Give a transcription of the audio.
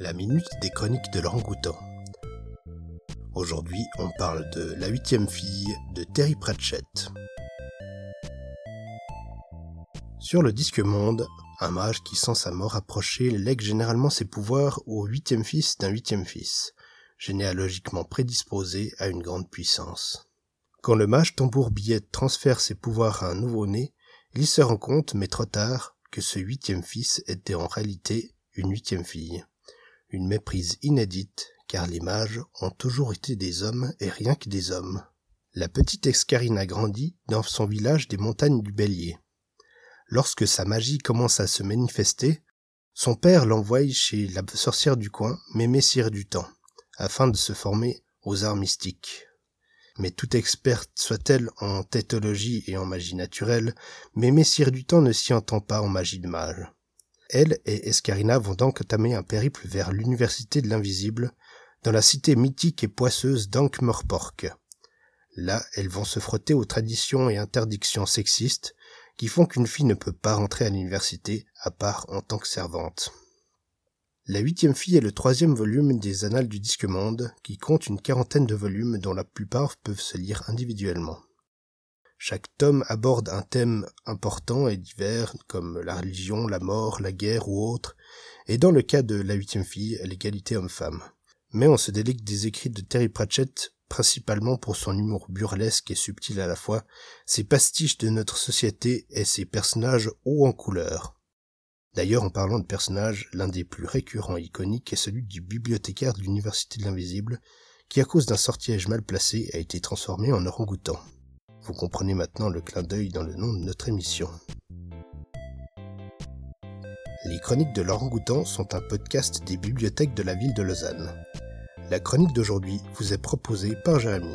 la minute des chroniques de l'orangoutan. Aujourd'hui, on parle de La huitième fille de Terry Pratchett. Sur le disque monde, un mage qui sent sa mort approcher lègue généralement ses pouvoirs au huitième fils d'un huitième fils, généalogiquement prédisposé à une grande puissance. Quand le mage tambour billette transfère ses pouvoirs à un nouveau-né, il se rend compte, mais trop tard, que ce huitième fils était en réalité une huitième fille une méprise inédite, car les mages ont toujours été des hommes et rien que des hommes. La petite Escarina grandit dans son village des montagnes du Bélier. Lorsque sa magie commence à se manifester, son père l'envoie chez la sorcière du coin, Mémé du Temps, afin de se former aux arts mystiques. Mais toute experte soit-elle en tétologie et en magie naturelle, Mémé du Temps ne s'y entend pas en magie de mage. Elle et Escarina vont donc entamer un périple vers l'université de l'invisible, dans la cité mythique et poisseuse d'Ankh-Morpork. Là, elles vont se frotter aux traditions et interdictions sexistes qui font qu'une fille ne peut pas rentrer à l'université à part en tant que servante. La huitième fille est le troisième volume des Annales du Disque Monde, qui compte une quarantaine de volumes dont la plupart peuvent se lire individuellement. Chaque tome aborde un thème important et divers comme la religion, la mort, la guerre ou autre, et dans le cas de La huitième fille, l'égalité homme-femme. Mais on se délecte des écrits de Terry Pratchett principalement pour son humour burlesque et subtil à la fois, ses pastiches de notre société et ses personnages hauts en couleur. D'ailleurs, en parlant de personnages, l'un des plus récurrents et iconiques est celui du bibliothécaire de l'Université de l'Invisible, qui à cause d'un sortilège mal placé a été transformé en orang-outan. Vous comprenez maintenant le clin d'œil dans le nom de notre émission. Les chroniques de l'orangoutan sont un podcast des bibliothèques de la ville de Lausanne. La chronique d'aujourd'hui vous est proposée par Jérémy.